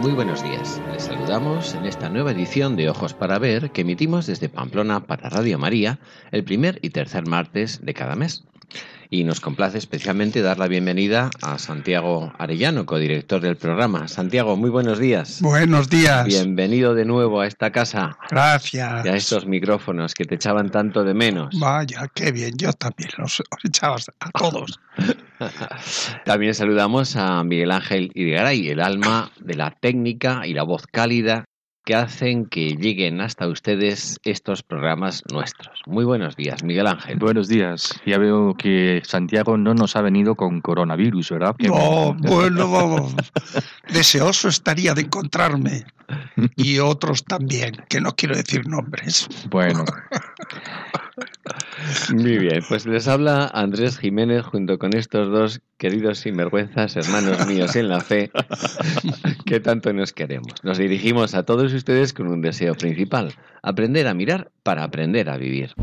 Muy buenos días. Les saludamos en esta nueva edición de Ojos para Ver que emitimos desde Pamplona para Radio María el primer y tercer martes de cada mes. Y nos complace especialmente dar la bienvenida a Santiago Arellano, codirector del programa. Santiago, muy buenos días. Buenos días. Bienvenido de nuevo a esta casa. Gracias. Y a estos micrófonos que te echaban tanto de menos. Vaya, qué bien. Yo también los, os echaba a todos. También saludamos a Miguel Ángel Irigaray, el alma de la técnica y la voz cálida que hacen que lleguen hasta ustedes estos programas nuestros. Muy buenos días, Miguel Ángel. Buenos días. Ya veo que Santiago no nos ha venido con coronavirus, ¿verdad? No, bueno, deseoso estaría de encontrarme. Y otros también, que no quiero decir nombres. Bueno. Muy bien, pues les habla Andrés Jiménez junto con estos dos queridos sinvergüenzas, hermanos míos en la fe, que tanto nos queremos. Nos dirigimos a todos ustedes con un deseo principal, aprender a mirar para aprender a vivir.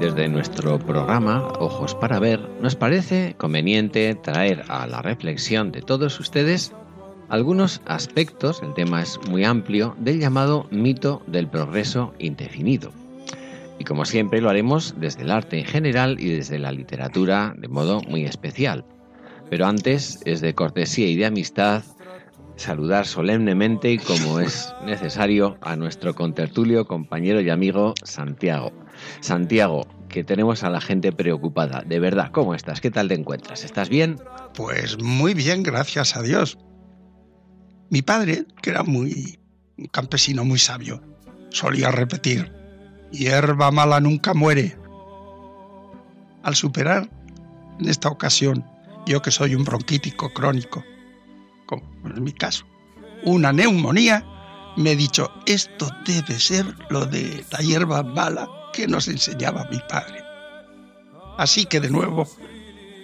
Desde nuestro programa Ojos para Ver, nos parece conveniente traer a la reflexión de todos ustedes algunos aspectos, el tema es muy amplio, del llamado mito del progreso indefinido. Y como siempre lo haremos desde el arte en general y desde la literatura de modo muy especial. Pero antes es de cortesía y de amistad saludar solemnemente y como es necesario a nuestro contertulio, compañero y amigo Santiago. Santiago, que tenemos a la gente preocupada. De verdad, ¿cómo estás? ¿Qué tal te encuentras? ¿Estás bien? Pues muy bien, gracias a Dios. Mi padre, que era muy un campesino muy sabio, solía repetir, hierba mala nunca muere. Al superar, en esta ocasión, yo que soy un bronquítico crónico, como en mi caso, una neumonía, me he dicho, esto debe ser lo de la hierba mala que nos enseñaba mi padre. Así que de nuevo,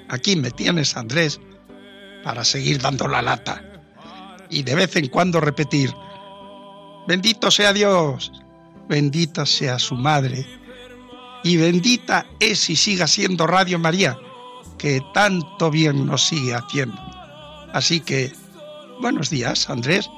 aquí me tienes, Andrés, para seguir dando la lata y de vez en cuando repetir, bendito sea Dios, bendita sea su madre y bendita es y siga siendo Radio María, que tanto bien nos sigue haciendo. Así que, buenos días, Andrés.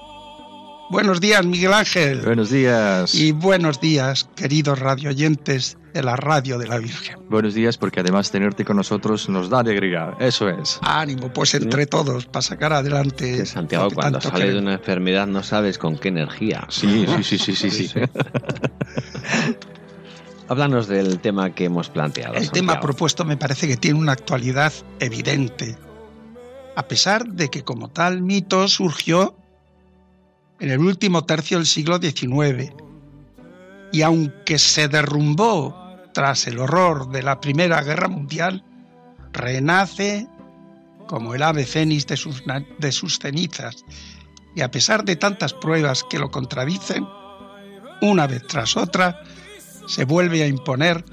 Buenos días, Miguel Ángel. Buenos días. Y buenos días, queridos radioyentes de la Radio de la Virgen. Buenos días, porque además tenerte con nosotros nos da alegría. Eso es. Ánimo, pues entre todos, para sacar adelante. Que Santiago, cuando tanto sale de una enfermedad no sabes con qué energía. Sí, sí, sí, sí, sí. sí. Háblanos del tema que hemos planteado. El tema propuesto me parece que tiene una actualidad evidente, a pesar de que como tal mito surgió en el último tercio del siglo XIX, y aunque se derrumbó tras el horror de la Primera Guerra Mundial, renace como el ave fénix de sus, de sus cenizas, y a pesar de tantas pruebas que lo contradicen, una vez tras otra, se vuelve a imponer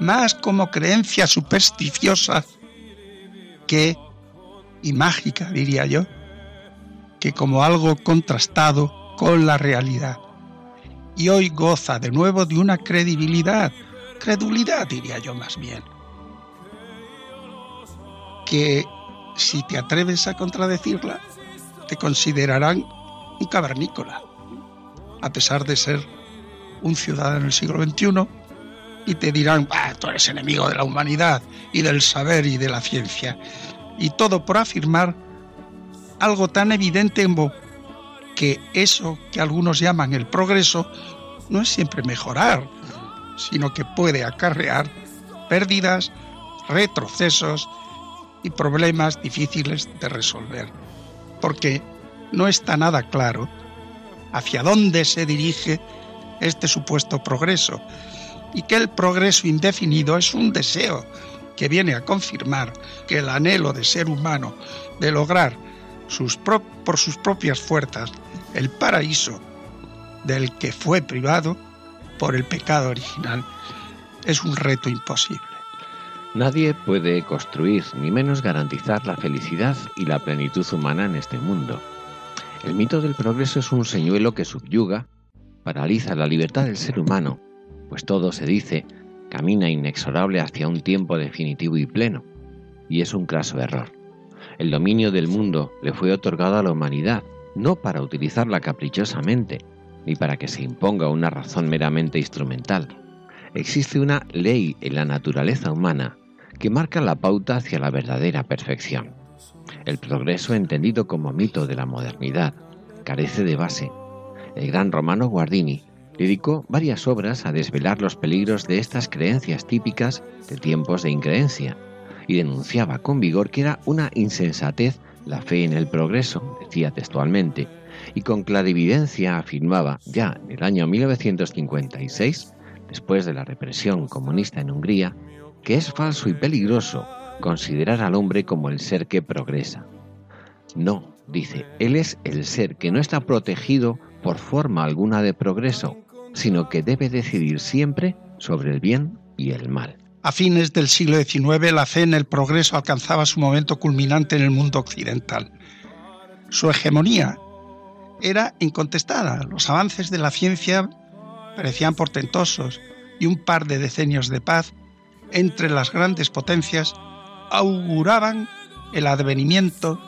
más como creencia supersticiosa que, y mágica diría yo, que como algo contrastado con la realidad. Y hoy goza de nuevo de una credibilidad, credulidad diría yo más bien, que si te atreves a contradecirla, te considerarán un cavernícola, a pesar de ser un ciudadano del siglo XXI, y te dirán, "Bah, tú eres enemigo de la humanidad y del saber y de la ciencia. Y todo por afirmar algo tan evidente como que eso que algunos llaman el progreso no es siempre mejorar, sino que puede acarrear pérdidas, retrocesos y problemas difíciles de resolver, porque no está nada claro hacia dónde se dirige este supuesto progreso y que el progreso indefinido es un deseo que viene a confirmar que el anhelo de ser humano de lograr por sus propias fuerzas el paraíso del que fue privado por el pecado original es un reto imposible. Nadie puede construir ni menos garantizar la felicidad y la plenitud humana en este mundo. El mito del progreso es un señuelo que subyuga, paraliza la libertad del ser humano, pues todo se dice camina inexorable hacia un tiempo definitivo y pleno, y es un craso error. El dominio del mundo le fue otorgado a la humanidad, no para utilizarla caprichosamente, ni para que se imponga una razón meramente instrumental. Existe una ley en la naturaleza humana que marca la pauta hacia la verdadera perfección. El progreso entendido como mito de la modernidad carece de base. El gran romano Guardini dedicó varias obras a desvelar los peligros de estas creencias típicas de tiempos de increencia y denunciaba con vigor que era una insensatez la fe en el progreso, decía textualmente, y con clarividencia afirmaba ya en el año 1956, después de la represión comunista en Hungría, que es falso y peligroso considerar al hombre como el ser que progresa. No, dice, él es el ser que no está protegido por forma alguna de progreso, sino que debe decidir siempre sobre el bien y el mal. A fines del siglo XIX, la fe en el progreso alcanzaba su momento culminante en el mundo occidental. Su hegemonía era incontestada. Los avances de la ciencia parecían portentosos y un par de decenios de paz entre las grandes potencias auguraban el advenimiento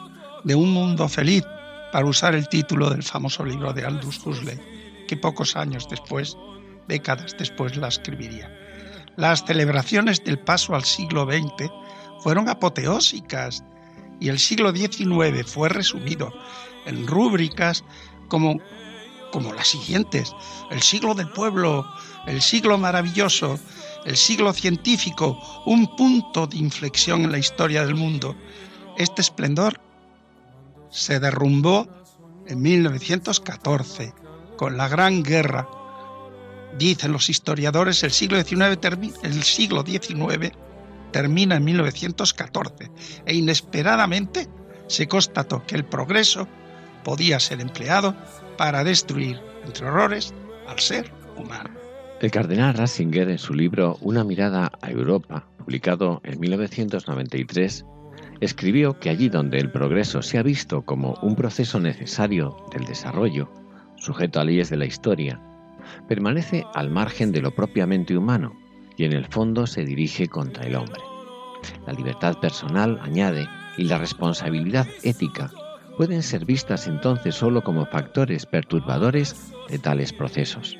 de un mundo feliz, para usar el título del famoso libro de Aldous Huxley, que pocos años después, décadas después, la escribiría. Las celebraciones del paso al siglo XX fueron apoteósicas y el siglo XIX fue resumido en rúbricas como, como las siguientes, el siglo del pueblo, el siglo maravilloso, el siglo científico, un punto de inflexión en la historia del mundo. Este esplendor se derrumbó en 1914 con la Gran Guerra Dicen los historiadores, el siglo XIX, el siglo XIX termina en 1914 e inesperadamente se constató que el progreso podía ser empleado para destruir, entre horrores, al ser humano. El cardenal Ratzinger, en su libro Una mirada a Europa, publicado en 1993, escribió que allí donde el progreso se ha visto como un proceso necesario del desarrollo, sujeto a leyes de la historia, permanece al margen de lo propiamente humano y en el fondo se dirige contra el hombre. La libertad personal, añade, y la responsabilidad ética pueden ser vistas entonces solo como factores perturbadores de tales procesos.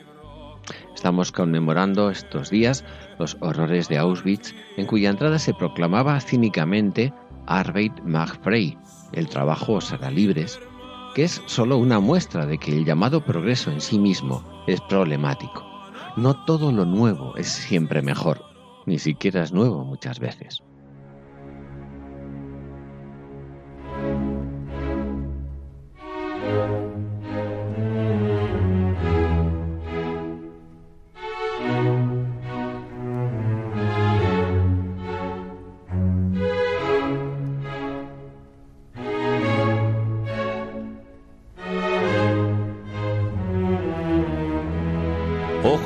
Estamos conmemorando estos días los horrores de Auschwitz, en cuya entrada se proclamaba cínicamente Arbeit macht frei, el trabajo os hará libres, que es solo una muestra de que el llamado progreso en sí mismo es problemático. No todo lo nuevo es siempre mejor, ni siquiera es nuevo muchas veces.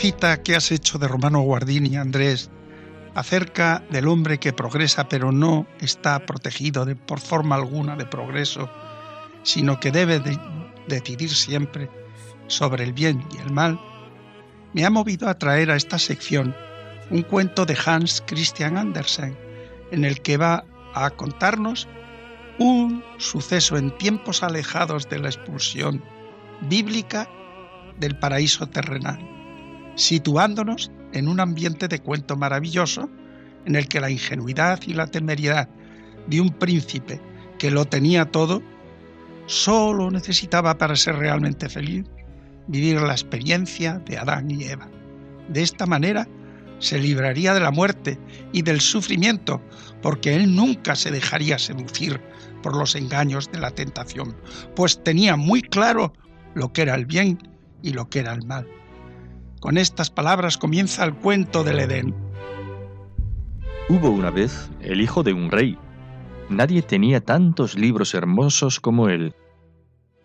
Cita que has hecho de Romano Guardini, Andrés, acerca del hombre que progresa pero no está protegido por forma alguna de progreso, sino que debe decidir siempre sobre el bien y el mal, me ha movido a traer a esta sección un cuento de Hans Christian Andersen, en el que va a contarnos un suceso en tiempos alejados de la expulsión bíblica del paraíso terrenal, situándonos en un ambiente de cuento maravilloso en el que la ingenuidad y la temeridad de un príncipe que lo tenía todo solo necesitaba para ser realmente feliz vivir la experiencia de Adán y Eva. De esta manera se libraría de la muerte y del sufrimiento, porque él nunca se dejaría seducir por los engaños de la tentación, pues tenía muy claro lo que era el bien y lo que era el mal. Con estas palabras comienza el cuento del Edén. Hubo una vez el hijo de un rey. Nadie tenía tantos libros hermosos como él.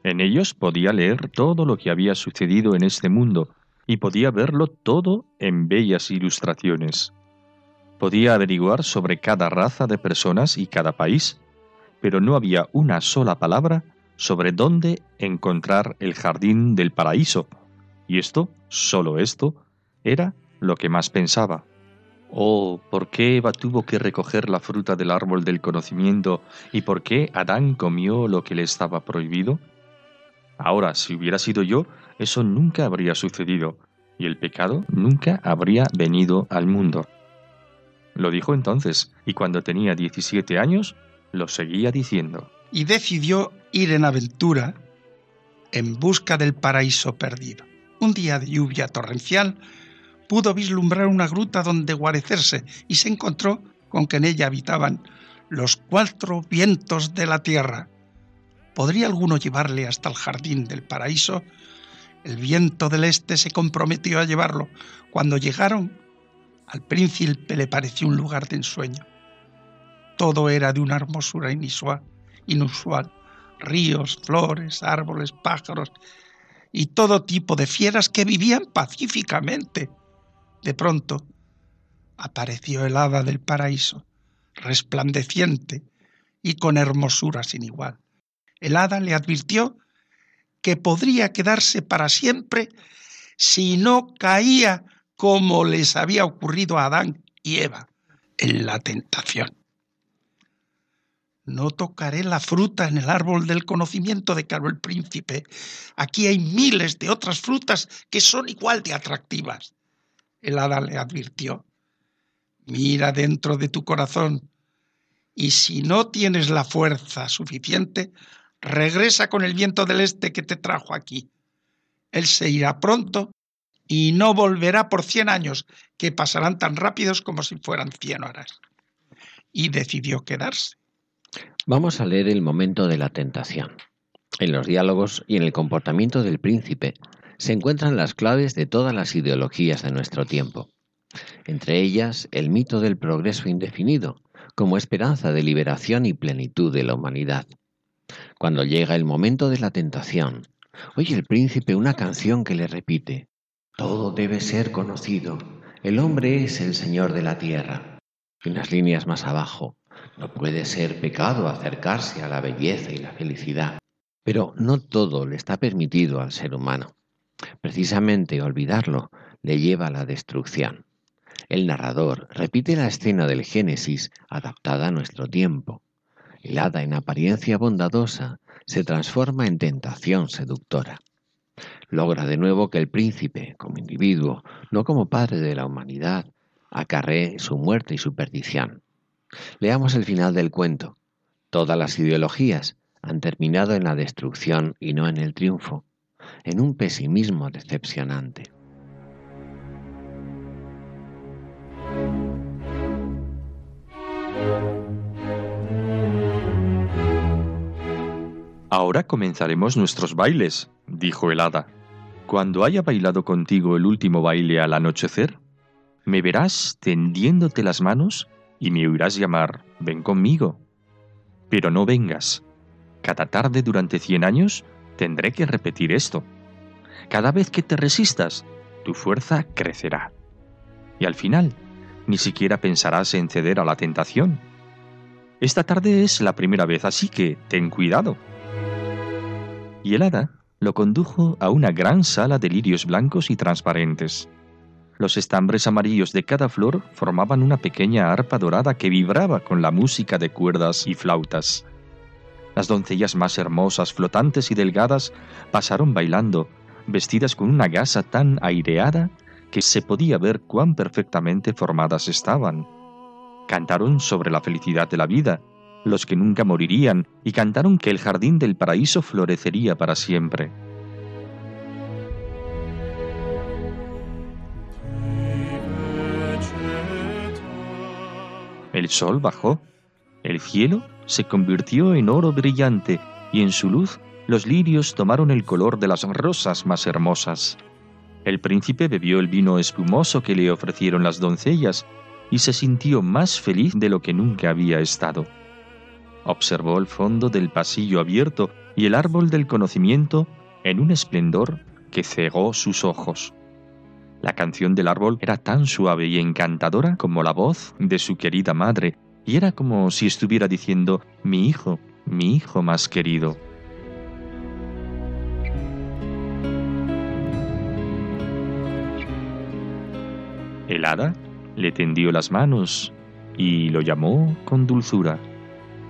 En ellos podía leer todo lo que había sucedido en este mundo y podía verlo todo en bellas ilustraciones. Podía averiguar sobre cada raza de personas y cada país, pero no había una sola palabra sobre dónde encontrar el jardín del paraíso. Y esto, solo esto, era lo que más pensaba. Oh, ¿por qué Eva tuvo que recoger la fruta del árbol del conocimiento y por qué Adán comió lo que le estaba prohibido? Ahora, si hubiera sido yo, eso nunca habría sucedido y el pecado nunca habría venido al mundo. Lo dijo entonces, y cuando tenía 17 años, lo seguía diciendo. Y decidió ir en aventura en busca del paraíso perdido. Un día de lluvia torrencial pudo vislumbrar una gruta donde guarecerse y se encontró con que en ella habitaban los cuatro vientos de la tierra. ¿Podría alguno llevarle hasta el jardín del paraíso? El viento del este se comprometió a llevarlo. Cuando llegaron, al príncipe le pareció un lugar de ensueño. Todo era de una hermosura inusual, inusual. Ríos, flores, árboles, pájaros y todo tipo de fieras que vivían pacíficamente. De pronto apareció el hada del paraíso, resplandeciente y con hermosura sin igual. El hada le advirtió que podría quedarse para siempre si no caía como les había ocurrido a Adán y Eva en la tentación. No tocaré la fruta en el árbol del conocimiento, declaró el príncipe. Aquí hay miles de otras frutas que son igual de atractivas. El hada le advirtió. Mira dentro de tu corazón y si no tienes la fuerza suficiente, regresa con el viento del este que te trajo aquí. Él se irá pronto y no volverá por cien años, que pasarán tan rápidos como si fueran cien horas. Y decidió quedarse. Vamos a leer el momento de la tentación. En los diálogos y en el comportamiento del príncipe se encuentran las claves de todas las ideologías de nuestro tiempo. Entre ellas, el mito del progreso indefinido, como esperanza de liberación y plenitud de la humanidad. Cuando llega el momento de la tentación, oye el príncipe una canción que le repite, Todo debe ser conocido, el hombre es el Señor de la tierra. Y unas líneas más abajo, no puede ser pecado acercarse a la belleza y la felicidad. Pero no todo le está permitido al ser humano. Precisamente olvidarlo le lleva a la destrucción. El narrador repite la escena del Génesis adaptada a nuestro tiempo. El hada en apariencia bondadosa se transforma en tentación seductora. Logra de nuevo que el príncipe, como individuo, no como padre de la humanidad, acarree su muerte y su perdición. Leamos el final del cuento. Todas las ideologías han terminado en la destrucción y no en el triunfo, en un pesimismo decepcionante. Ahora comenzaremos nuestros bailes, dijo el hada. Cuando haya bailado contigo el último baile al anochecer, me verás tendiéndote las manos y me oirás llamar, ven conmigo. Pero no vengas. Cada tarde durante cien años tendré que repetir esto. Cada vez que te resistas, tu fuerza crecerá. Y al final, ni siquiera pensarás en ceder a la tentación. Esta tarde es la primera vez, así que ten cuidado. Y el hada lo condujo a una gran sala de lirios blancos y transparentes. Los estambres amarillos de cada flor formaban una pequeña arpa dorada que vibraba con la música de cuerdas y flautas. Las doncellas más hermosas, flotantes y delgadas pasaron bailando, vestidas con una gasa tan aireada que se podía ver cuán perfectamente formadas estaban. Cantaron sobre la felicidad de la vida, los que nunca morirían, y cantaron que el jardín del paraíso florecería para siempre. El sol bajó, el cielo se convirtió en oro brillante y en su luz los lirios tomaron el color de las rosas más hermosas. El príncipe bebió el vino espumoso que le ofrecieron las doncellas y se sintió más feliz de lo que nunca había estado. Observó el fondo del pasillo abierto y el árbol del conocimiento en un esplendor que cegó sus ojos. La canción del árbol era tan suave y encantadora como la voz de su querida madre, y era como si estuviera diciendo, mi hijo, mi hijo más querido. El hada le tendió las manos y lo llamó con dulzura.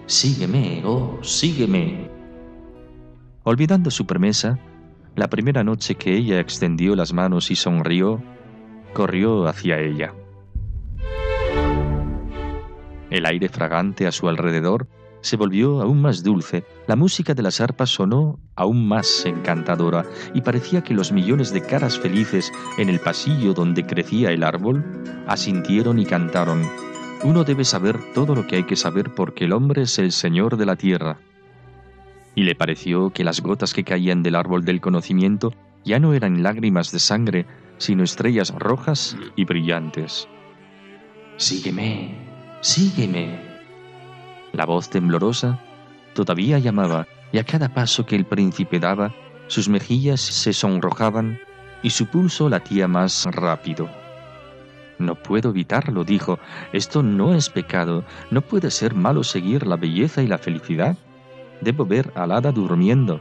Sígueme, oh, sígueme. Olvidando su promesa, la primera noche que ella extendió las manos y sonrió, corrió hacia ella. El aire fragante a su alrededor se volvió aún más dulce, la música de las arpas sonó aún más encantadora y parecía que los millones de caras felices en el pasillo donde crecía el árbol asintieron y cantaron. Uno debe saber todo lo que hay que saber porque el hombre es el señor de la tierra. Y le pareció que las gotas que caían del árbol del conocimiento ya no eran lágrimas de sangre, sino estrellas rojas y brillantes. Sígueme, sígueme, la voz temblorosa todavía llamaba, y a cada paso que el príncipe daba, sus mejillas se sonrojaban y su pulso latía más rápido. No puedo evitarlo, dijo. Esto no es pecado. No puede ser malo seguir la belleza y la felicidad. Debo ver al hada durmiendo.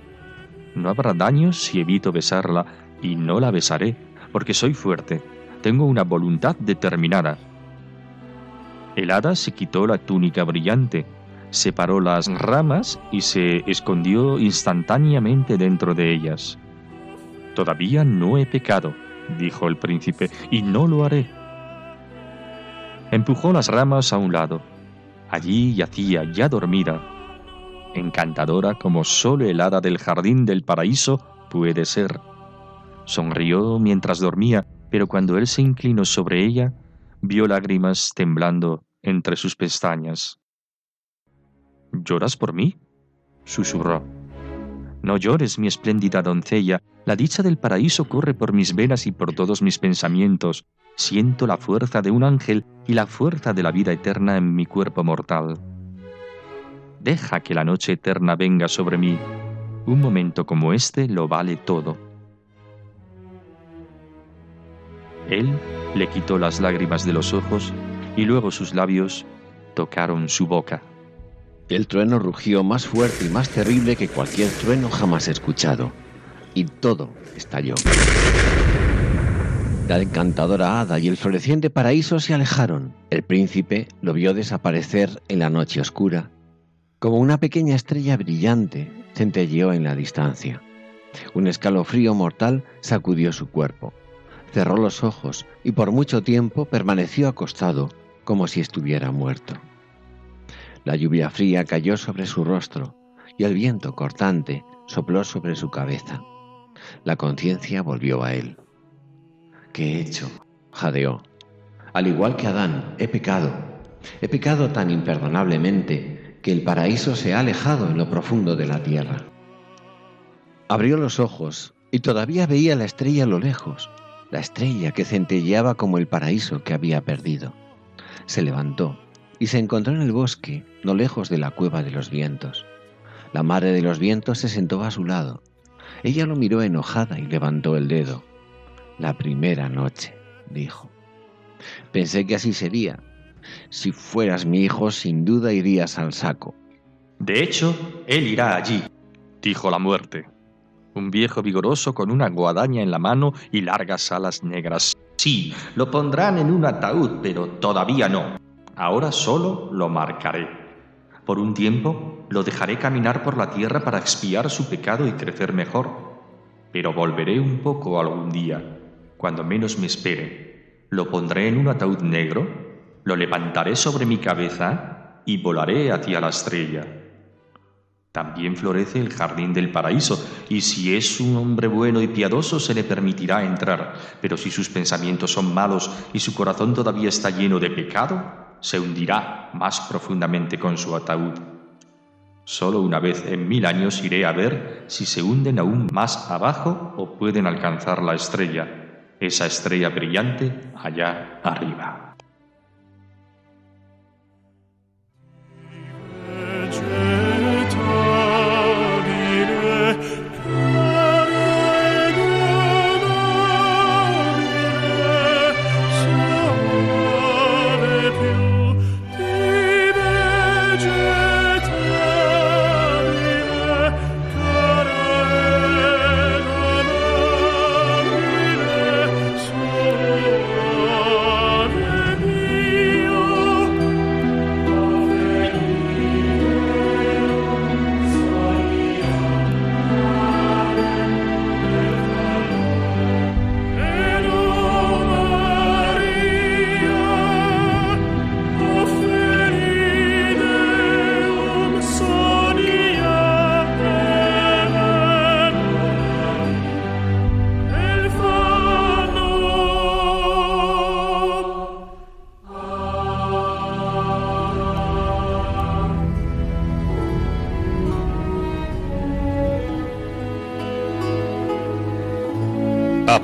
No habrá daño si evito besarla, y no la besaré, porque soy fuerte. Tengo una voluntad determinada. El hada se quitó la túnica brillante, separó las ramas y se escondió instantáneamente dentro de ellas. Todavía no he pecado, dijo el príncipe, y no lo haré. Empujó las ramas a un lado. Allí yacía, ya dormida, encantadora como solo el hada del jardín del paraíso puede ser. Sonrió mientras dormía, pero cuando él se inclinó sobre ella, vio lágrimas temblando entre sus pestañas. ¿Lloras por mí? susurró. No llores, mi espléndida doncella, la dicha del paraíso corre por mis venas y por todos mis pensamientos. Siento la fuerza de un ángel y la fuerza de la vida eterna en mi cuerpo mortal. Deja que la noche eterna venga sobre mí. Un momento como este lo vale todo. Él le quitó las lágrimas de los ojos y luego sus labios tocaron su boca. El trueno rugió más fuerte y más terrible que cualquier trueno jamás escuchado, y todo estalló. La encantadora hada y el floreciente paraíso se alejaron. El príncipe lo vio desaparecer en la noche oscura, como una pequeña estrella brillante centelleó en la distancia. Un escalofrío mortal sacudió su cuerpo. Cerró los ojos y por mucho tiempo permaneció acostado como si estuviera muerto. La lluvia fría cayó sobre su rostro y el viento cortante sopló sobre su cabeza. La conciencia volvió a él. ¿Qué he hecho? jadeó. Al igual que Adán, he pecado. He pecado tan imperdonablemente que el paraíso se ha alejado en lo profundo de la tierra. Abrió los ojos y todavía veía la estrella a lo lejos, la estrella que centelleaba como el paraíso que había perdido. Se levantó y se encontró en el bosque, no lejos de la cueva de los vientos. La madre de los vientos se sentó a su lado. Ella lo miró enojada y levantó el dedo. La primera noche, dijo. Pensé que así sería. Si fueras mi hijo, sin duda irías al saco. De hecho, él irá allí, dijo la muerte. Un viejo vigoroso con una guadaña en la mano y largas alas negras. Sí, lo pondrán en un ataúd, pero todavía no. Ahora solo lo marcaré. Por un tiempo lo dejaré caminar por la tierra para expiar su pecado y crecer mejor. Pero volveré un poco algún día, cuando menos me espere. Lo pondré en un ataúd negro, lo levantaré sobre mi cabeza y volaré hacia la estrella. También florece el jardín del paraíso, y si es un hombre bueno y piadoso se le permitirá entrar, pero si sus pensamientos son malos y su corazón todavía está lleno de pecado, se hundirá más profundamente con su ataúd. Solo una vez en mil años iré a ver si se hunden aún más abajo o pueden alcanzar la estrella, esa estrella brillante allá arriba.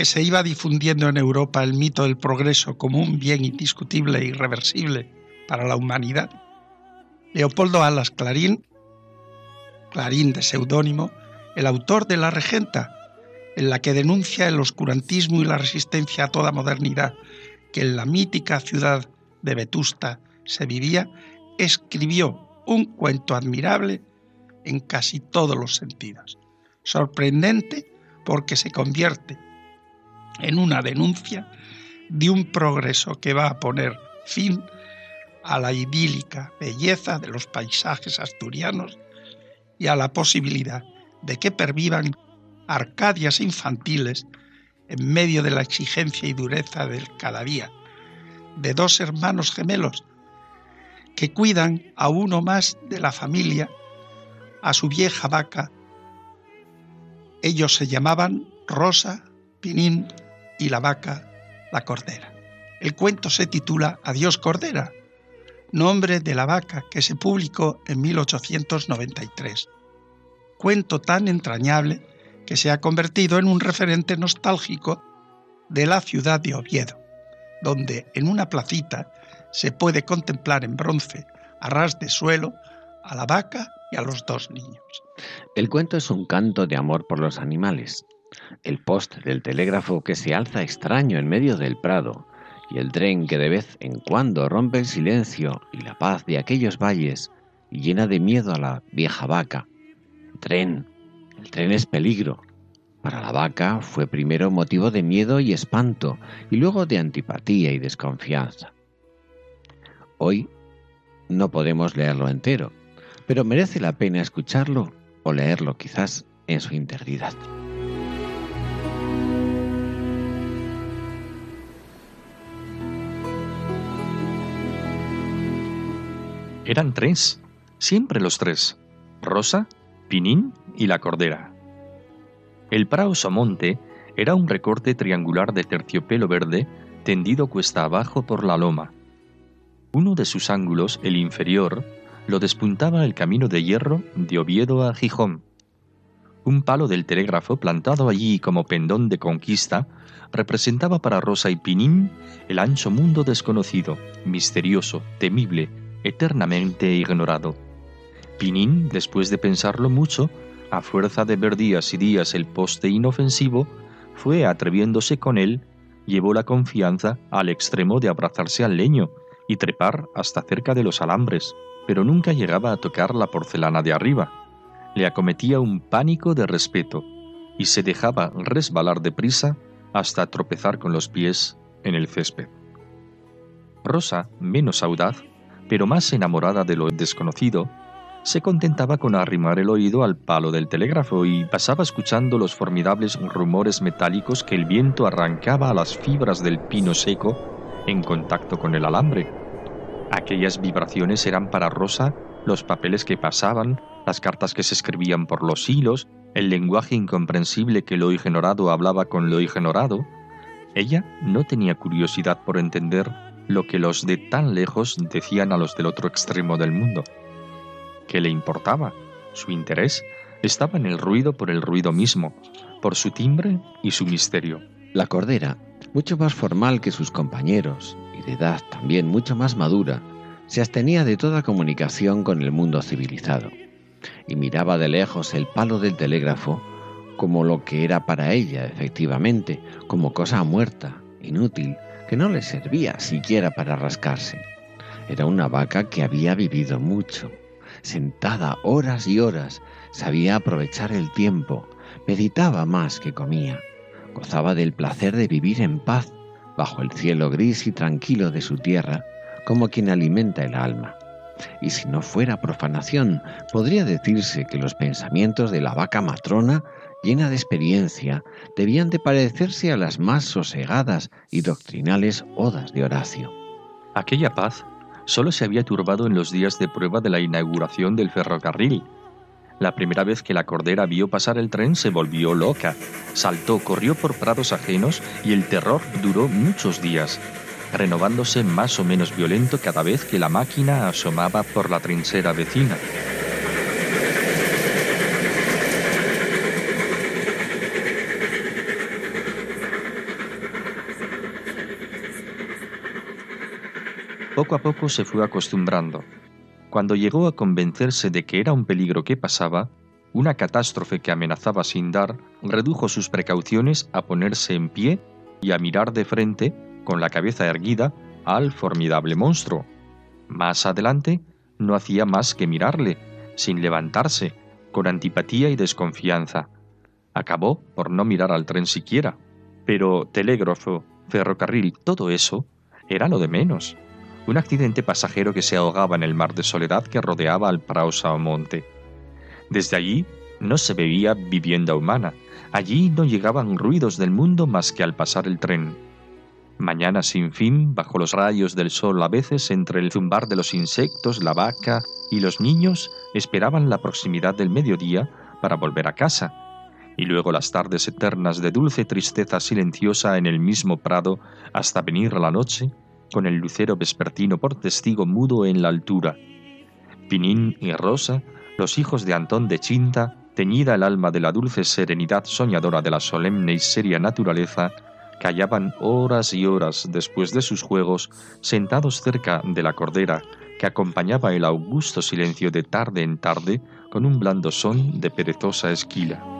Que se iba difundiendo en Europa el mito del progreso como un bien indiscutible e irreversible para la humanidad, Leopoldo Alas Clarín, Clarín de seudónimo, el autor de La Regenta, en la que denuncia el oscurantismo y la resistencia a toda modernidad que en la mítica ciudad de Vetusta se vivía, escribió un cuento admirable en casi todos los sentidos, sorprendente porque se convierte en una denuncia de un progreso que va a poner fin a la idílica belleza de los paisajes asturianos y a la posibilidad de que pervivan arcadias infantiles en medio de la exigencia y dureza del cada día, de dos hermanos gemelos que cuidan a uno más de la familia, a su vieja vaca. Ellos se llamaban Rosa, Pinín y la vaca, la cordera. El cuento se titula Adiós Cordera, nombre de la vaca que se publicó en 1893. Cuento tan entrañable que se ha convertido en un referente nostálgico de la ciudad de Oviedo, donde en una placita se puede contemplar en bronce, a ras de suelo, a la vaca y a los dos niños. El cuento es un canto de amor por los animales. El post del telégrafo que se alza extraño en medio del prado y el tren que de vez en cuando rompe el silencio y la paz de aquellos valles y llena de miedo a la vieja vaca. Tren, el tren es peligro. Para la vaca fue primero motivo de miedo y espanto y luego de antipatía y desconfianza. Hoy no podemos leerlo entero, pero merece la pena escucharlo o leerlo quizás en su integridad. Eran tres, siempre los tres, Rosa, Pinín y la Cordera. El Somonte era un recorte triangular de terciopelo verde tendido cuesta abajo por la loma. Uno de sus ángulos, el inferior, lo despuntaba el camino de hierro de Oviedo a Gijón. Un palo del telégrafo plantado allí como pendón de conquista representaba para Rosa y Pinín el ancho mundo desconocido, misterioso, temible, eternamente ignorado. Pinín, después de pensarlo mucho, a fuerza de ver días y días el poste inofensivo, fue atreviéndose con él, llevó la confianza al extremo de abrazarse al leño y trepar hasta cerca de los alambres, pero nunca llegaba a tocar la porcelana de arriba. Le acometía un pánico de respeto y se dejaba resbalar deprisa hasta tropezar con los pies en el césped. Rosa, menos audaz, pero más enamorada de lo desconocido, se contentaba con arrimar el oído al palo del telégrafo y pasaba escuchando los formidables rumores metálicos que el viento arrancaba a las fibras del pino seco en contacto con el alambre. Aquellas vibraciones eran para Rosa los papeles que pasaban, las cartas que se escribían por los hilos, el lenguaje incomprensible que lo ignorado hablaba con lo ignorado. Ella no tenía curiosidad por entender lo que los de tan lejos decían a los del otro extremo del mundo. ¿Qué le importaba? Su interés estaba en el ruido por el ruido mismo, por su timbre y su misterio. La cordera, mucho más formal que sus compañeros, y de edad también mucho más madura, se abstenía de toda comunicación con el mundo civilizado, y miraba de lejos el palo del telégrafo como lo que era para ella, efectivamente, como cosa muerta, inútil, que no le servía siquiera para rascarse. Era una vaca que había vivido mucho, sentada horas y horas, sabía aprovechar el tiempo, meditaba más que comía, gozaba del placer de vivir en paz bajo el cielo gris y tranquilo de su tierra, como quien alimenta el alma. Y si no fuera profanación, podría decirse que los pensamientos de la vaca matrona, llena de experiencia, debían de parecerse a las más sosegadas y doctrinales odas de Horacio. Aquella paz solo se había turbado en los días de prueba de la inauguración del ferrocarril. La primera vez que la cordera vio pasar el tren se volvió loca, saltó, corrió por prados ajenos y el terror duró muchos días, renovándose más o menos violento cada vez que la máquina asomaba por la trinchera vecina. Poco a poco se fue acostumbrando. Cuando llegó a convencerse de que era un peligro que pasaba, una catástrofe que amenazaba sin dar, redujo sus precauciones a ponerse en pie y a mirar de frente, con la cabeza erguida, al formidable monstruo. Más adelante, no hacía más que mirarle, sin levantarse, con antipatía y desconfianza. Acabó por no mirar al tren siquiera. Pero telégrafo, ferrocarril, todo eso era lo de menos un accidente pasajero que se ahogaba en el mar de soledad que rodeaba al Monte. Desde allí no se veía vivienda humana, allí no llegaban ruidos del mundo más que al pasar el tren. Mañana sin fin, bajo los rayos del sol a veces, entre el zumbar de los insectos, la vaca y los niños esperaban la proximidad del mediodía para volver a casa, y luego las tardes eternas de dulce tristeza silenciosa en el mismo prado hasta venir la noche con el lucero vespertino por testigo mudo en la altura. Pinín y Rosa, los hijos de Antón de Chinta, teñida el alma de la dulce serenidad soñadora de la solemne y seria naturaleza, callaban horas y horas después de sus juegos, sentados cerca de la cordera que acompañaba el augusto silencio de tarde en tarde con un blando son de perezosa esquila.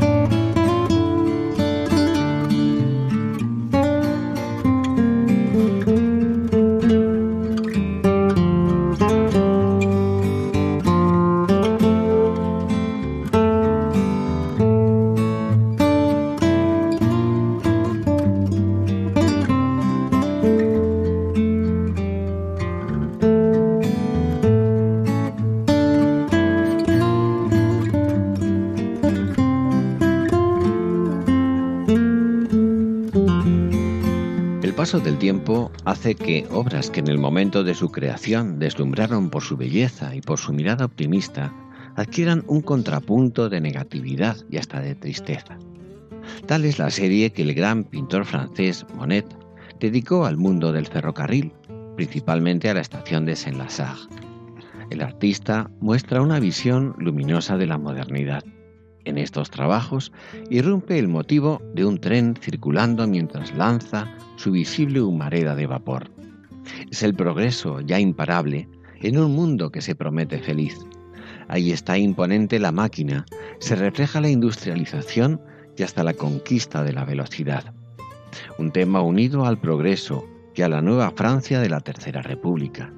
Paso del tiempo hace que obras que en el momento de su creación deslumbraron por su belleza y por su mirada optimista adquieran un contrapunto de negatividad y hasta de tristeza. Tal es la serie que el gran pintor francés Monet dedicó al mundo del ferrocarril, principalmente a la estación de Saint-Lazare. El artista muestra una visión luminosa de la modernidad. En estos trabajos irrumpe el motivo de un tren circulando mientras lanza su visible humareda de vapor. Es el progreso ya imparable en un mundo que se promete feliz. Ahí está imponente la máquina, se refleja la industrialización y hasta la conquista de la velocidad. Un tema unido al progreso y a la nueva Francia de la Tercera República.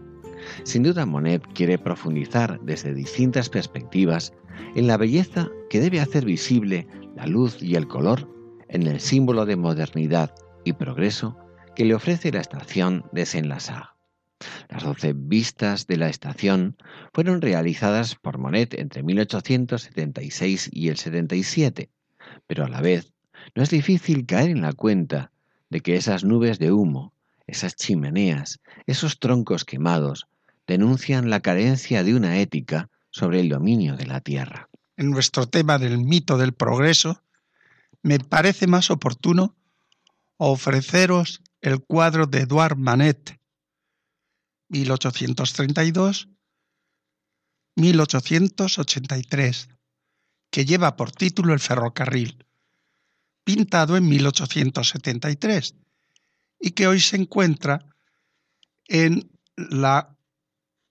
Sin duda Monet quiere profundizar desde distintas perspectivas en la belleza que debe hacer visible la luz y el color en el símbolo de modernidad y progreso que le ofrece la estación de Saint-Lazare. Las doce vistas de la estación fueron realizadas por Monet entre 1876 y el 77, pero a la vez no es difícil caer en la cuenta de que esas nubes de humo, esas chimeneas, esos troncos quemados, denuncian la carencia de una ética sobre el dominio de la tierra. En nuestro tema del mito del progreso, me parece más oportuno ofreceros el cuadro de Edouard Manet, 1832-1883, que lleva por título El ferrocarril, pintado en 1873 y que hoy se encuentra en la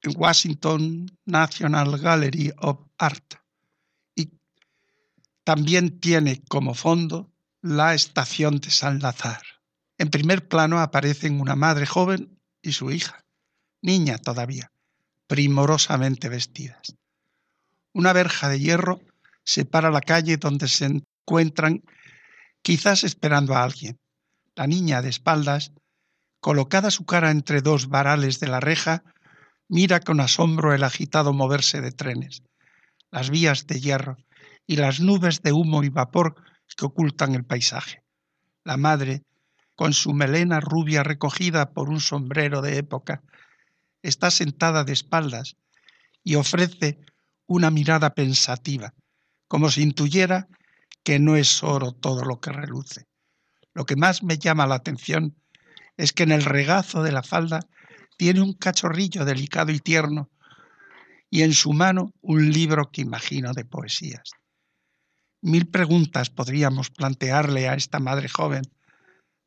Washington National Gallery of Art y también tiene como fondo la estación de San Lazar. En primer plano aparecen una madre joven y su hija, niña todavía, primorosamente vestidas. Una verja de hierro separa la calle donde se encuentran, quizás esperando a alguien. La niña de espaldas, colocada su cara entre dos varales de la reja, mira con asombro el agitado moverse de trenes, las vías de hierro y las nubes de humo y vapor que ocultan el paisaje. La madre, con su melena rubia recogida por un sombrero de época, está sentada de espaldas y ofrece una mirada pensativa, como si intuyera que no es oro todo lo que reluce. Lo que más me llama la atención es que en el regazo de la falda tiene un cachorrillo delicado y tierno y en su mano un libro que imagino de poesías. Mil preguntas podríamos plantearle a esta madre joven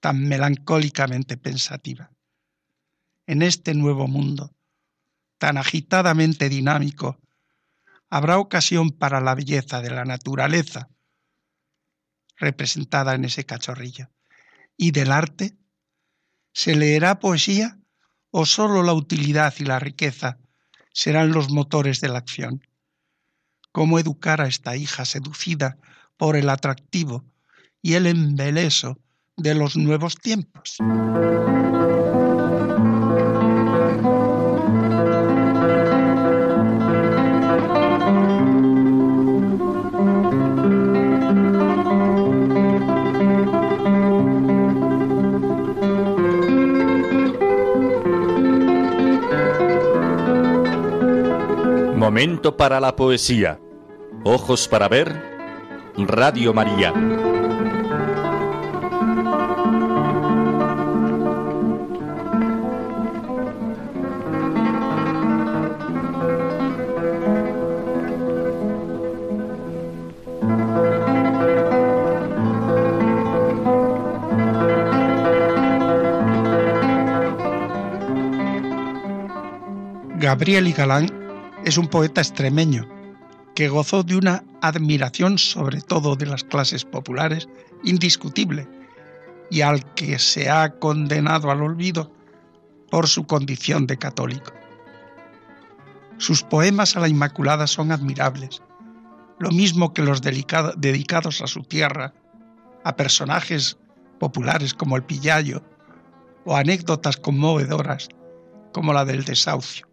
tan melancólicamente pensativa. En este nuevo mundo, tan agitadamente dinámico, habrá ocasión para la belleza de la naturaleza representada en ese cachorrillo. ¿Y del arte? ¿Se leerá poesía o sólo la utilidad y la riqueza serán los motores de la acción? ¿Cómo educar a esta hija seducida por el atractivo y el embeleso de los nuevos tiempos. Momento para la poesía. Ojos para ver. Radio María. Gabriel y Galán es un poeta extremeño que gozó de una admiración sobre todo de las clases populares indiscutible y al que se ha condenado al olvido por su condición de católico. Sus poemas a la Inmaculada son admirables, lo mismo que los dedicados a su tierra, a personajes populares como el Pillayo o anécdotas conmovedoras como la del desahucio.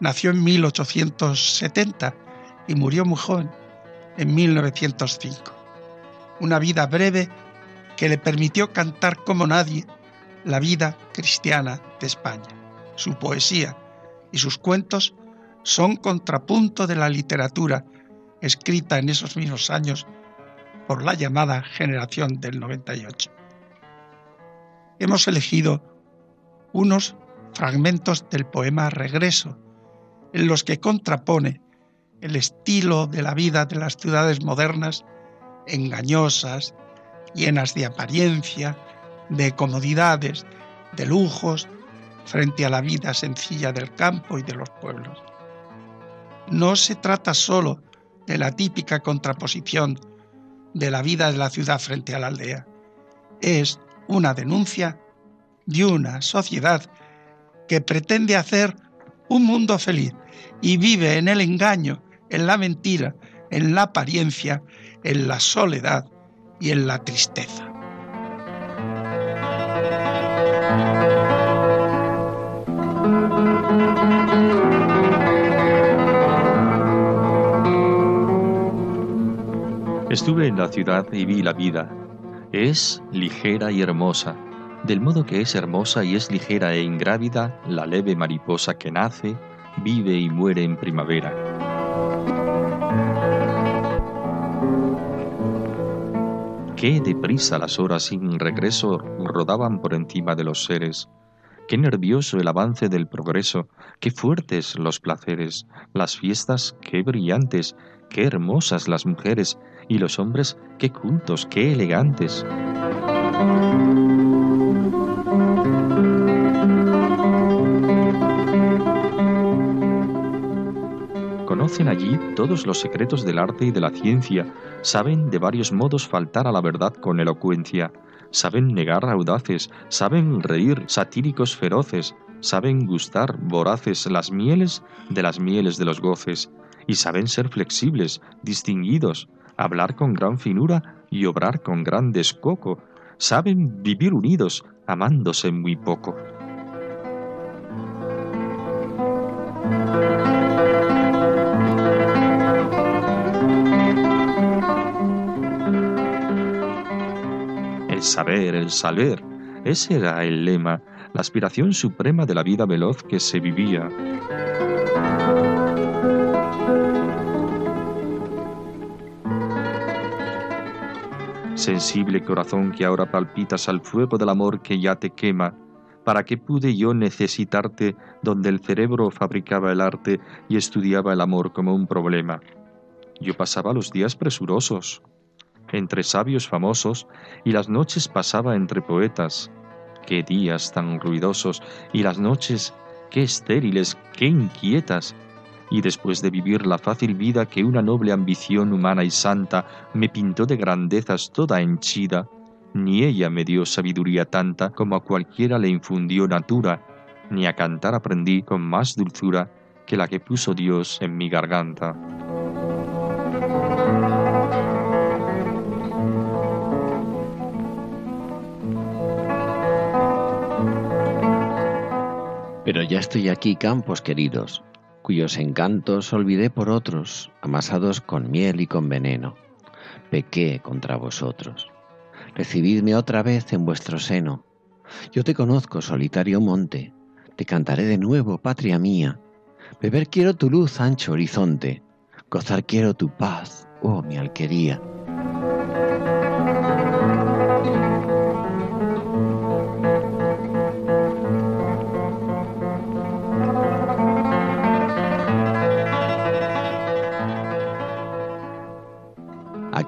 Nació en 1870 y murió muy joven, en 1905. Una vida breve que le permitió cantar como nadie la vida cristiana de España. Su poesía y sus cuentos son contrapunto de la literatura escrita en esos mismos años por la llamada generación del 98. Hemos elegido unos fragmentos del poema Regreso, en los que contrapone el estilo de la vida de las ciudades modernas, engañosas, llenas de apariencia, de comodidades, de lujos, frente a la vida sencilla del campo y de los pueblos. No se trata sólo de la típica contraposición de la vida de la ciudad frente a la aldea. Es una denuncia de una sociedad que pretende hacer un mundo feliz y vive en el engaño, en la mentira, en la apariencia, en la soledad y en la tristeza. Estuve en la ciudad y vi la vida. Es ligera y hermosa, del modo que es hermosa y es ligera e ingrávida la leve mariposa que nace, vive y muere en primavera. Qué deprisa las horas sin regreso rodaban por encima de los seres. Qué nervioso el avance del progreso, qué fuertes los placeres, las fiestas, qué brillantes, qué hermosas las mujeres, y los hombres, qué cultos, qué elegantes. Conocen allí todos los secretos del arte y de la ciencia, saben de varios modos faltar a la verdad con elocuencia, saben negar audaces, saben reír satíricos feroces, saben gustar voraces las mieles de las mieles de los goces, y saben ser flexibles, distinguidos, hablar con gran finura y obrar con gran descoco, saben vivir unidos, amándose muy poco. El saber, el saber, ese era el lema, la aspiración suprema de la vida veloz que se vivía. Sensible corazón que ahora palpitas al fuego del amor que ya te quema, ¿para qué pude yo necesitarte donde el cerebro fabricaba el arte y estudiaba el amor como un problema? Yo pasaba los días presurosos, entre sabios famosos, y las noches pasaba entre poetas. Qué días tan ruidosos, y las noches qué estériles, qué inquietas, y después de vivir la fácil vida que una noble ambición humana y santa me pintó de grandezas toda henchida, ni ella me dio sabiduría tanta como a cualquiera le infundió natura, ni a cantar aprendí con más dulzura que la que puso Dios en mi garganta. Pero ya estoy aquí, campos queridos, cuyos encantos olvidé por otros, amasados con miel y con veneno. Pequé contra vosotros. Recibidme otra vez en vuestro seno. Yo te conozco, solitario monte, te cantaré de nuevo, patria mía. Beber quiero tu luz, ancho horizonte, gozar quiero tu paz, oh mi alquería.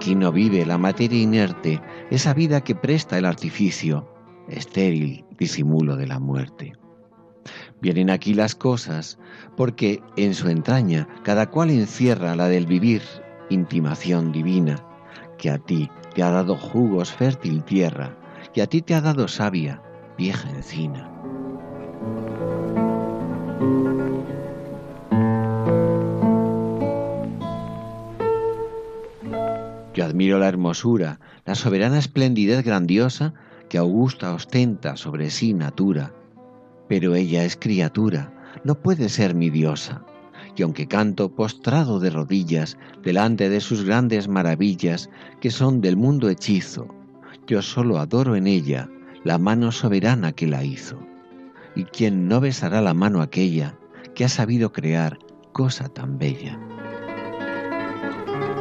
Aquí no vive la materia inerte, esa vida que presta el artificio, estéril disimulo de la muerte. Vienen aquí las cosas porque en su entraña cada cual encierra la del vivir, intimación divina, que a ti te ha dado jugos fértil tierra, y a ti te ha dado savia, vieja encina. Yo admiro la hermosura, la soberana esplendidez grandiosa que Augusta ostenta sobre sí natura. Pero ella es criatura, no puede ser mi diosa. Y aunque canto postrado de rodillas delante de sus grandes maravillas que son del mundo hechizo, yo solo adoro en ella la mano soberana que la hizo. ¿Y quién no besará la mano aquella que ha sabido crear cosa tan bella?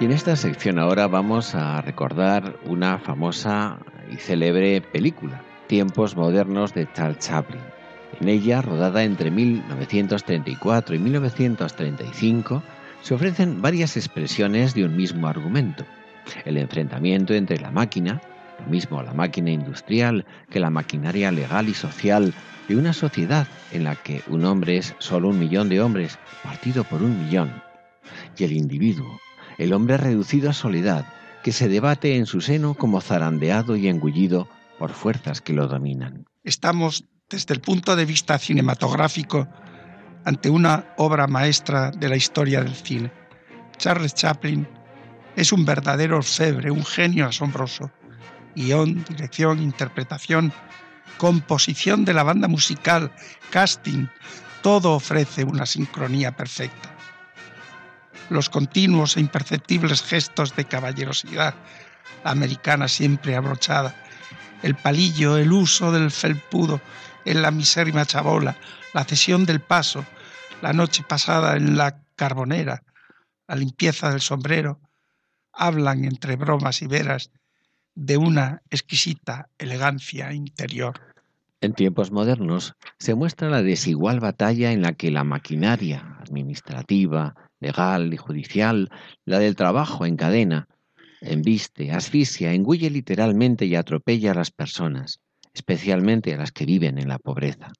Y en esta sección ahora vamos a recordar una famosa y célebre película, Tiempos modernos de Charles Chaplin. En ella, rodada entre 1934 y 1935, se ofrecen varias expresiones de un mismo argumento. El enfrentamiento entre la máquina, lo mismo la máquina industrial que la maquinaria legal y social de una sociedad en la que un hombre es solo un millón de hombres partido por un millón, y el individuo, el hombre reducido a soledad, que se debate en su seno como zarandeado y engullido por fuerzas que lo dominan. Estamos desde el punto de vista cinematográfico ante una obra maestra de la historia del cine. Charles Chaplin es un verdadero orfebre, un genio asombroso. Guión, dirección, interpretación, composición de la banda musical, casting, todo ofrece una sincronía perfecta. Los continuos e imperceptibles gestos de caballerosidad, americana siempre abrochada, el palillo, el uso del felpudo, en la misérrima chabola, la cesión del paso, la noche pasada en la carbonera, la limpieza del sombrero, hablan entre bromas y veras de una exquisita elegancia interior. En tiempos modernos se muestra la desigual batalla en la que la maquinaria administrativa, legal y judicial, la del trabajo en cadena, embiste, asfixia, engulle literalmente y atropella a las personas especialmente a las que viven en la pobreza.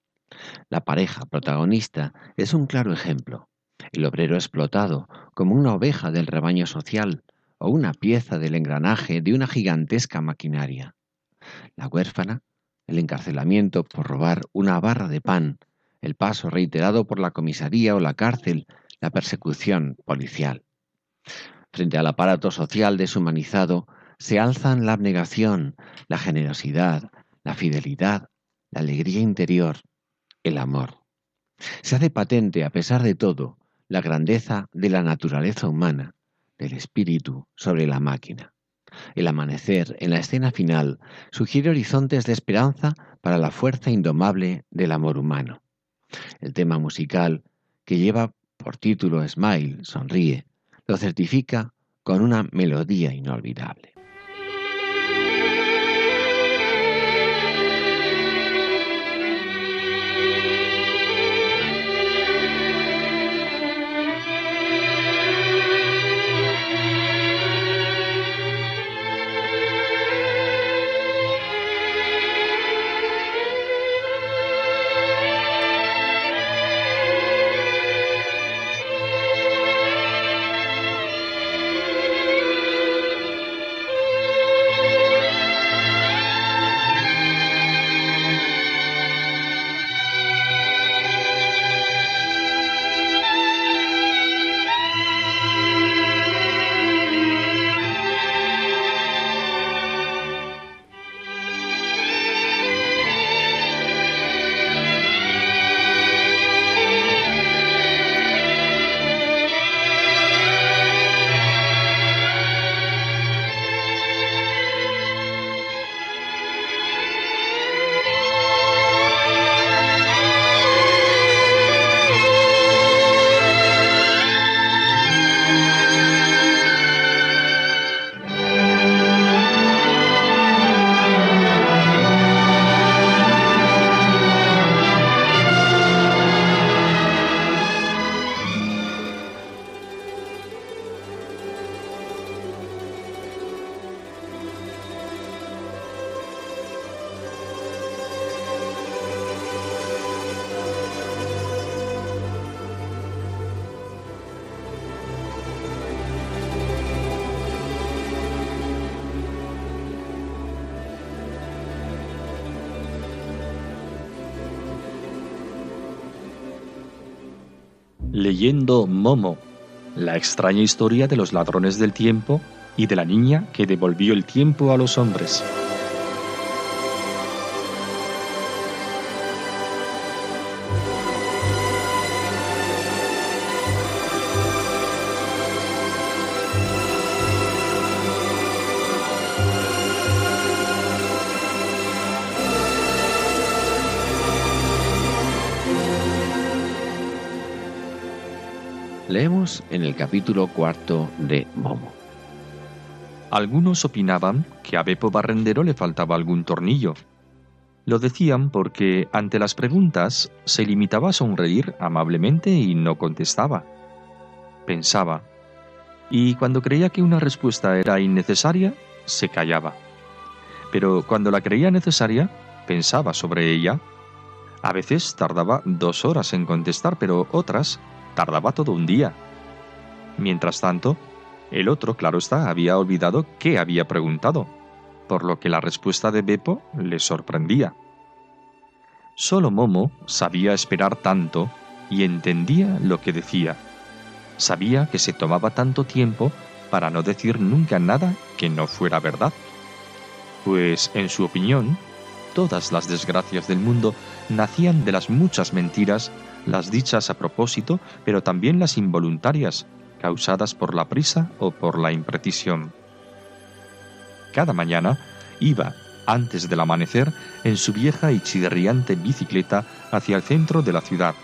La pareja protagonista es un claro ejemplo. El obrero explotado como una oveja del rebaño social o una pieza del engranaje de una gigantesca maquinaria. La huérfana, el encarcelamiento por robar una barra de pan, el paso reiterado por la comisaría o la cárcel, la persecución policial. Frente al aparato social deshumanizado, se alzan la abnegación, la generosidad, la fidelidad, la alegría interior, el amor. Se hace patente, a pesar de todo, la grandeza de la naturaleza humana, del espíritu sobre la máquina. El amanecer en la escena final sugiere horizontes de esperanza para la fuerza indomable del amor humano. El tema musical, que lleva por título Smile, Sonríe, lo certifica con una melodía inolvidable. Leyendo Momo, la extraña historia de los ladrones del tiempo y de la niña que devolvió el tiempo a los hombres. En el capítulo cuarto de Momo. Algunos opinaban que a Beppo Barrendero le faltaba algún tornillo. Lo decían porque ante las preguntas se limitaba a sonreír amablemente y no contestaba. Pensaba, y cuando creía que una respuesta era innecesaria, se callaba. Pero cuando la creía necesaria, pensaba sobre ella. A veces tardaba dos horas en contestar, pero otras tardaba todo un día. Mientras tanto, el otro, claro está, había olvidado qué había preguntado, por lo que la respuesta de Beppo le sorprendía. Solo Momo sabía esperar tanto y entendía lo que decía. Sabía que se tomaba tanto tiempo para no decir nunca nada que no fuera verdad. Pues, en su opinión, todas las desgracias del mundo nacían de las muchas mentiras las dichas a propósito, pero también las involuntarias, causadas por la prisa o por la imprecisión. Cada mañana iba, antes del amanecer, en su vieja y chirriante bicicleta hacia el centro de la ciudad,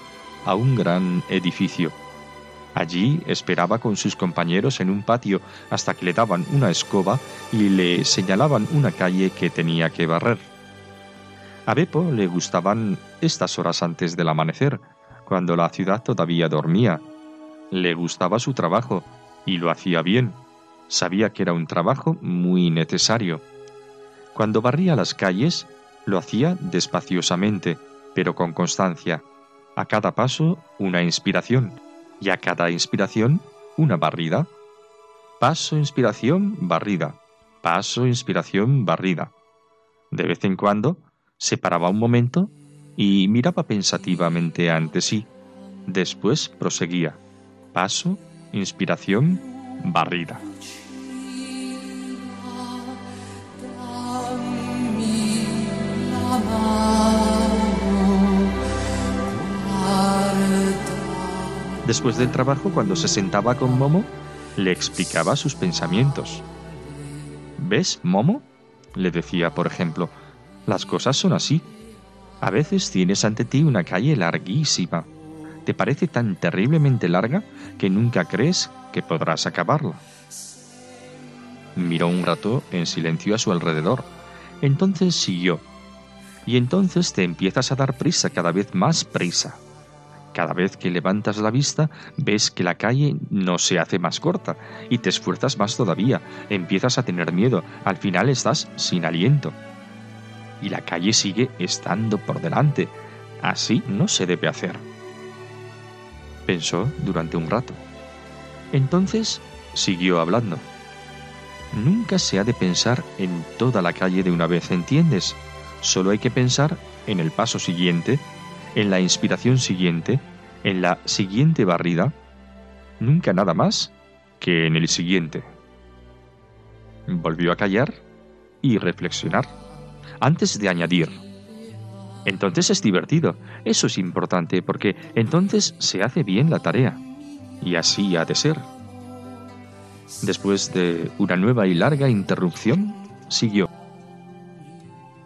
a un gran edificio. Allí esperaba con sus compañeros en un patio hasta que le daban una escoba y le señalaban una calle que tenía que barrer. A Beppo le gustaban estas horas antes del amanecer, cuando la ciudad todavía dormía. Le gustaba su trabajo y lo hacía bien. Sabía que era un trabajo muy necesario. Cuando barría las calles, lo hacía despaciosamente, pero con constancia. A cada paso una inspiración y a cada inspiración una barrida. Paso, inspiración, barrida. Paso, inspiración, barrida. De vez en cuando se paraba un momento y miraba pensativamente ante sí. Después proseguía. Paso, inspiración, barrida. Después del trabajo, cuando se sentaba con Momo, le explicaba sus pensamientos. ¿Ves, Momo? le decía, por ejemplo, las cosas son así. A veces tienes ante ti una calle larguísima. Te parece tan terriblemente larga que nunca crees que podrás acabarla. Miró un rato en silencio a su alrededor. Entonces siguió. Y entonces te empiezas a dar prisa, cada vez más prisa. Cada vez que levantas la vista, ves que la calle no se hace más corta y te esfuerzas más todavía, empiezas a tener miedo, al final estás sin aliento y la calle sigue estando por delante. Así no se debe hacer. Pensó durante un rato. Entonces siguió hablando. Nunca se ha de pensar en toda la calle de una vez, ¿entiendes? Solo hay que pensar en el paso siguiente, en la inspiración siguiente, en la siguiente barrida, nunca nada más que en el siguiente. Volvió a callar y reflexionar antes de añadir. Entonces es divertido, eso es importante, porque entonces se hace bien la tarea. Y así ha de ser. Después de una nueva y larga interrupción, siguió.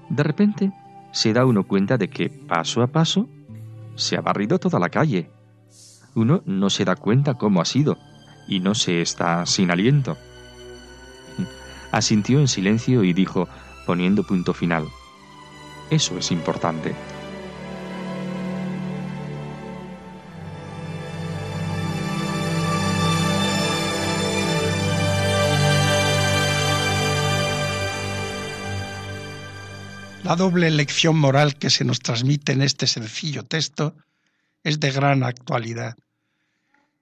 De repente, se da uno cuenta de que, paso a paso, se ha barrido toda la calle. Uno no se da cuenta cómo ha sido, y no se está sin aliento. Asintió en silencio y dijo, poniendo punto final. Eso es importante. La doble lección moral que se nos transmite en este sencillo texto es de gran actualidad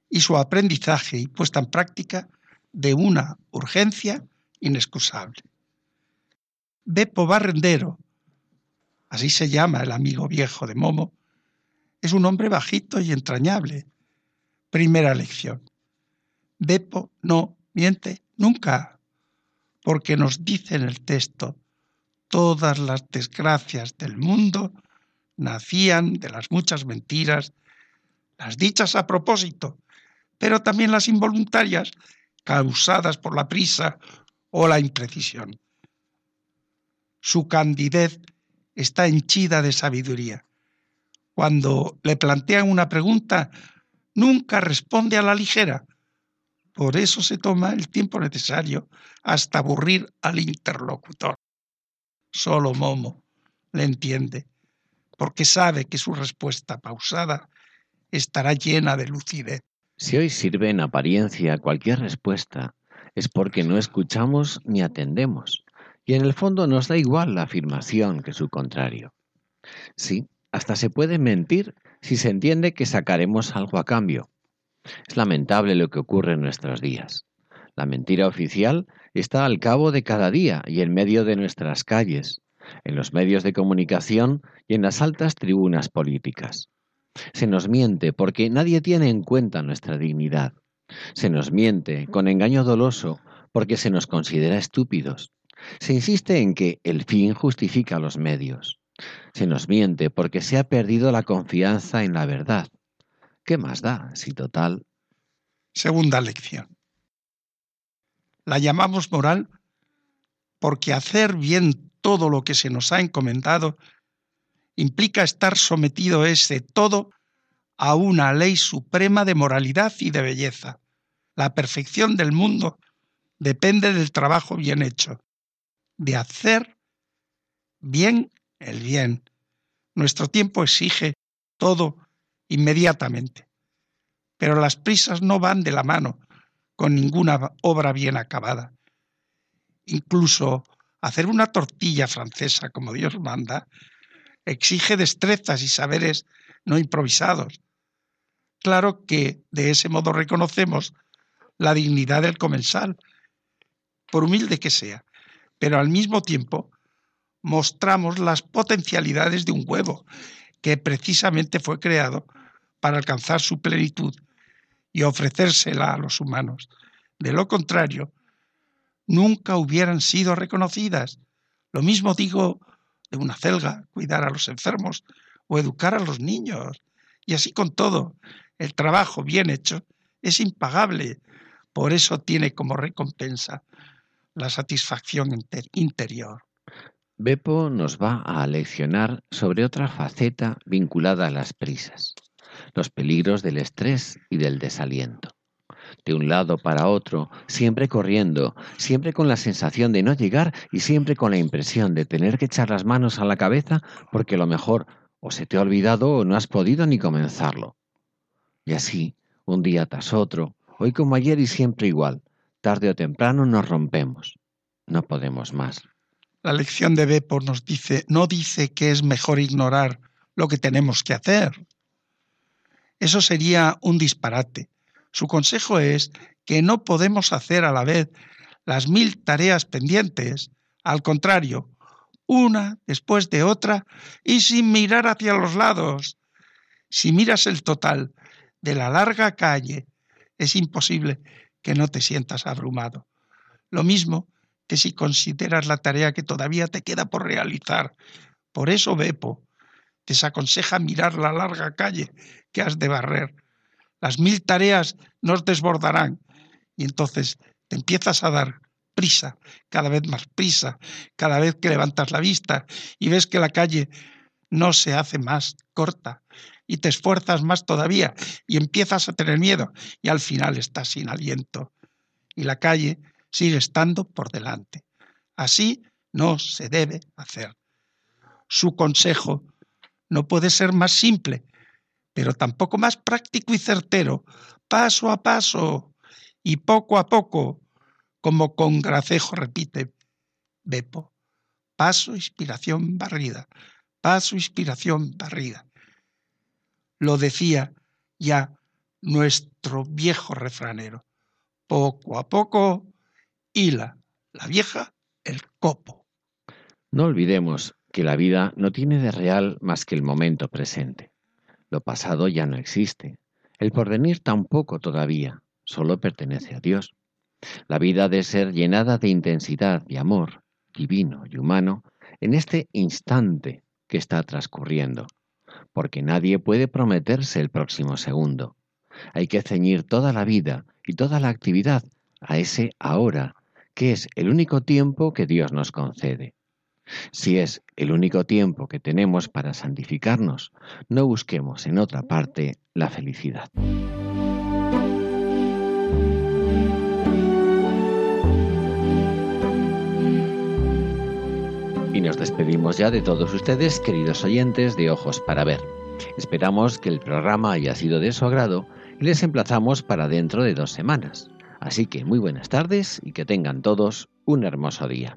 y su aprendizaje y puesta en práctica de una urgencia inexcusable. Beppo Barrendero, así se llama el amigo viejo de Momo, es un hombre bajito y entrañable, Primera lección. Bepo no miente nunca, porque nos dice en el texto, todas las desgracias del mundo nacían de las muchas mentiras, las dichas a propósito, pero también las involuntarias, causadas por la prisa o la imprecisión. Su candidez está henchida de sabiduría. Cuando le plantean una pregunta, nunca responde a la ligera. Por eso se toma el tiempo necesario hasta aburrir al interlocutor. Solo Momo le entiende, porque sabe que su respuesta pausada estará llena de lucidez. Si hoy sirve en apariencia cualquier respuesta, es porque no escuchamos ni atendemos, y en el fondo nos da igual la afirmación que su contrario. Sí, hasta se puede mentir si se entiende que sacaremos algo a cambio. Es lamentable lo que ocurre en nuestros días. La mentira oficial está al cabo de cada día y en medio de nuestras calles, en los medios de comunicación y en las altas tribunas políticas. Se nos miente porque nadie tiene en cuenta nuestra dignidad. Se nos miente con engaño doloso porque se nos considera estúpidos. Se insiste en que el fin justifica los medios. Se nos miente porque se ha perdido la confianza en la verdad. ¿Qué más da si total? Segunda lección. La llamamos moral porque hacer bien todo lo que se nos ha encomendado implica estar sometido ese todo a una ley suprema de moralidad y de belleza. La perfección del mundo depende del trabajo bien hecho, de hacer bien el bien. Nuestro tiempo exige todo inmediatamente, pero las prisas no van de la mano con ninguna obra bien acabada. Incluso hacer una tortilla francesa como Dios manda exige destrezas y saberes no improvisados. Claro que de ese modo reconocemos la dignidad del comensal, por humilde que sea, pero al mismo tiempo mostramos las potencialidades de un huevo, que precisamente fue creado para alcanzar su plenitud y ofrecérsela a los humanos. De lo contrario, nunca hubieran sido reconocidas. Lo mismo digo de una celga, cuidar a los enfermos o educar a los niños. Y así con todo, el trabajo bien hecho es impagable. Por eso tiene como recompensa la satisfacción interior. Beppo nos va a leccionar sobre otra faceta vinculada a las prisas, los peligros del estrés y del desaliento de un lado para otro, siempre corriendo, siempre con la sensación de no llegar y siempre con la impresión de tener que echar las manos a la cabeza porque lo mejor o se te ha olvidado o no has podido ni comenzarlo. Y así, un día tras otro, hoy como ayer y siempre igual, tarde o temprano nos rompemos. No podemos más. La lección de Beppo nos dice, no dice que es mejor ignorar lo que tenemos que hacer. Eso sería un disparate. Su consejo es que no podemos hacer a la vez las mil tareas pendientes, al contrario, una después de otra y sin mirar hacia los lados. Si miras el total de la larga calle, es imposible que no te sientas abrumado. Lo mismo que si consideras la tarea que todavía te queda por realizar. Por eso Bepo desaconseja mirar la larga calle que has de barrer las mil tareas nos desbordarán y entonces te empiezas a dar prisa, cada vez más prisa, cada vez que levantas la vista y ves que la calle no se hace más corta y te esfuerzas más todavía y empiezas a tener miedo y al final estás sin aliento y la calle sigue estando por delante. Así no se debe hacer. Su consejo no puede ser más simple pero tampoco más práctico y certero, paso a paso y poco a poco, como con gracejo repite Bepo. Paso, inspiración, barrida. Paso, inspiración, barrida. Lo decía ya nuestro viejo refranero. Poco a poco, hila la vieja el copo. No olvidemos que la vida no tiene de real más que el momento presente. Lo pasado ya no existe. El porvenir tampoco todavía, solo pertenece a Dios. La vida ha de ser llenada de intensidad y amor, divino y humano, en este instante que está transcurriendo, porque nadie puede prometerse el próximo segundo. Hay que ceñir toda la vida y toda la actividad a ese ahora, que es el único tiempo que Dios nos concede. Si es el único tiempo que tenemos para santificarnos, no busquemos en otra parte la felicidad. Y nos despedimos ya de todos ustedes, queridos oyentes de Ojos para Ver. Esperamos que el programa haya sido de su agrado y les emplazamos para dentro de dos semanas. Así que muy buenas tardes y que tengan todos un hermoso día.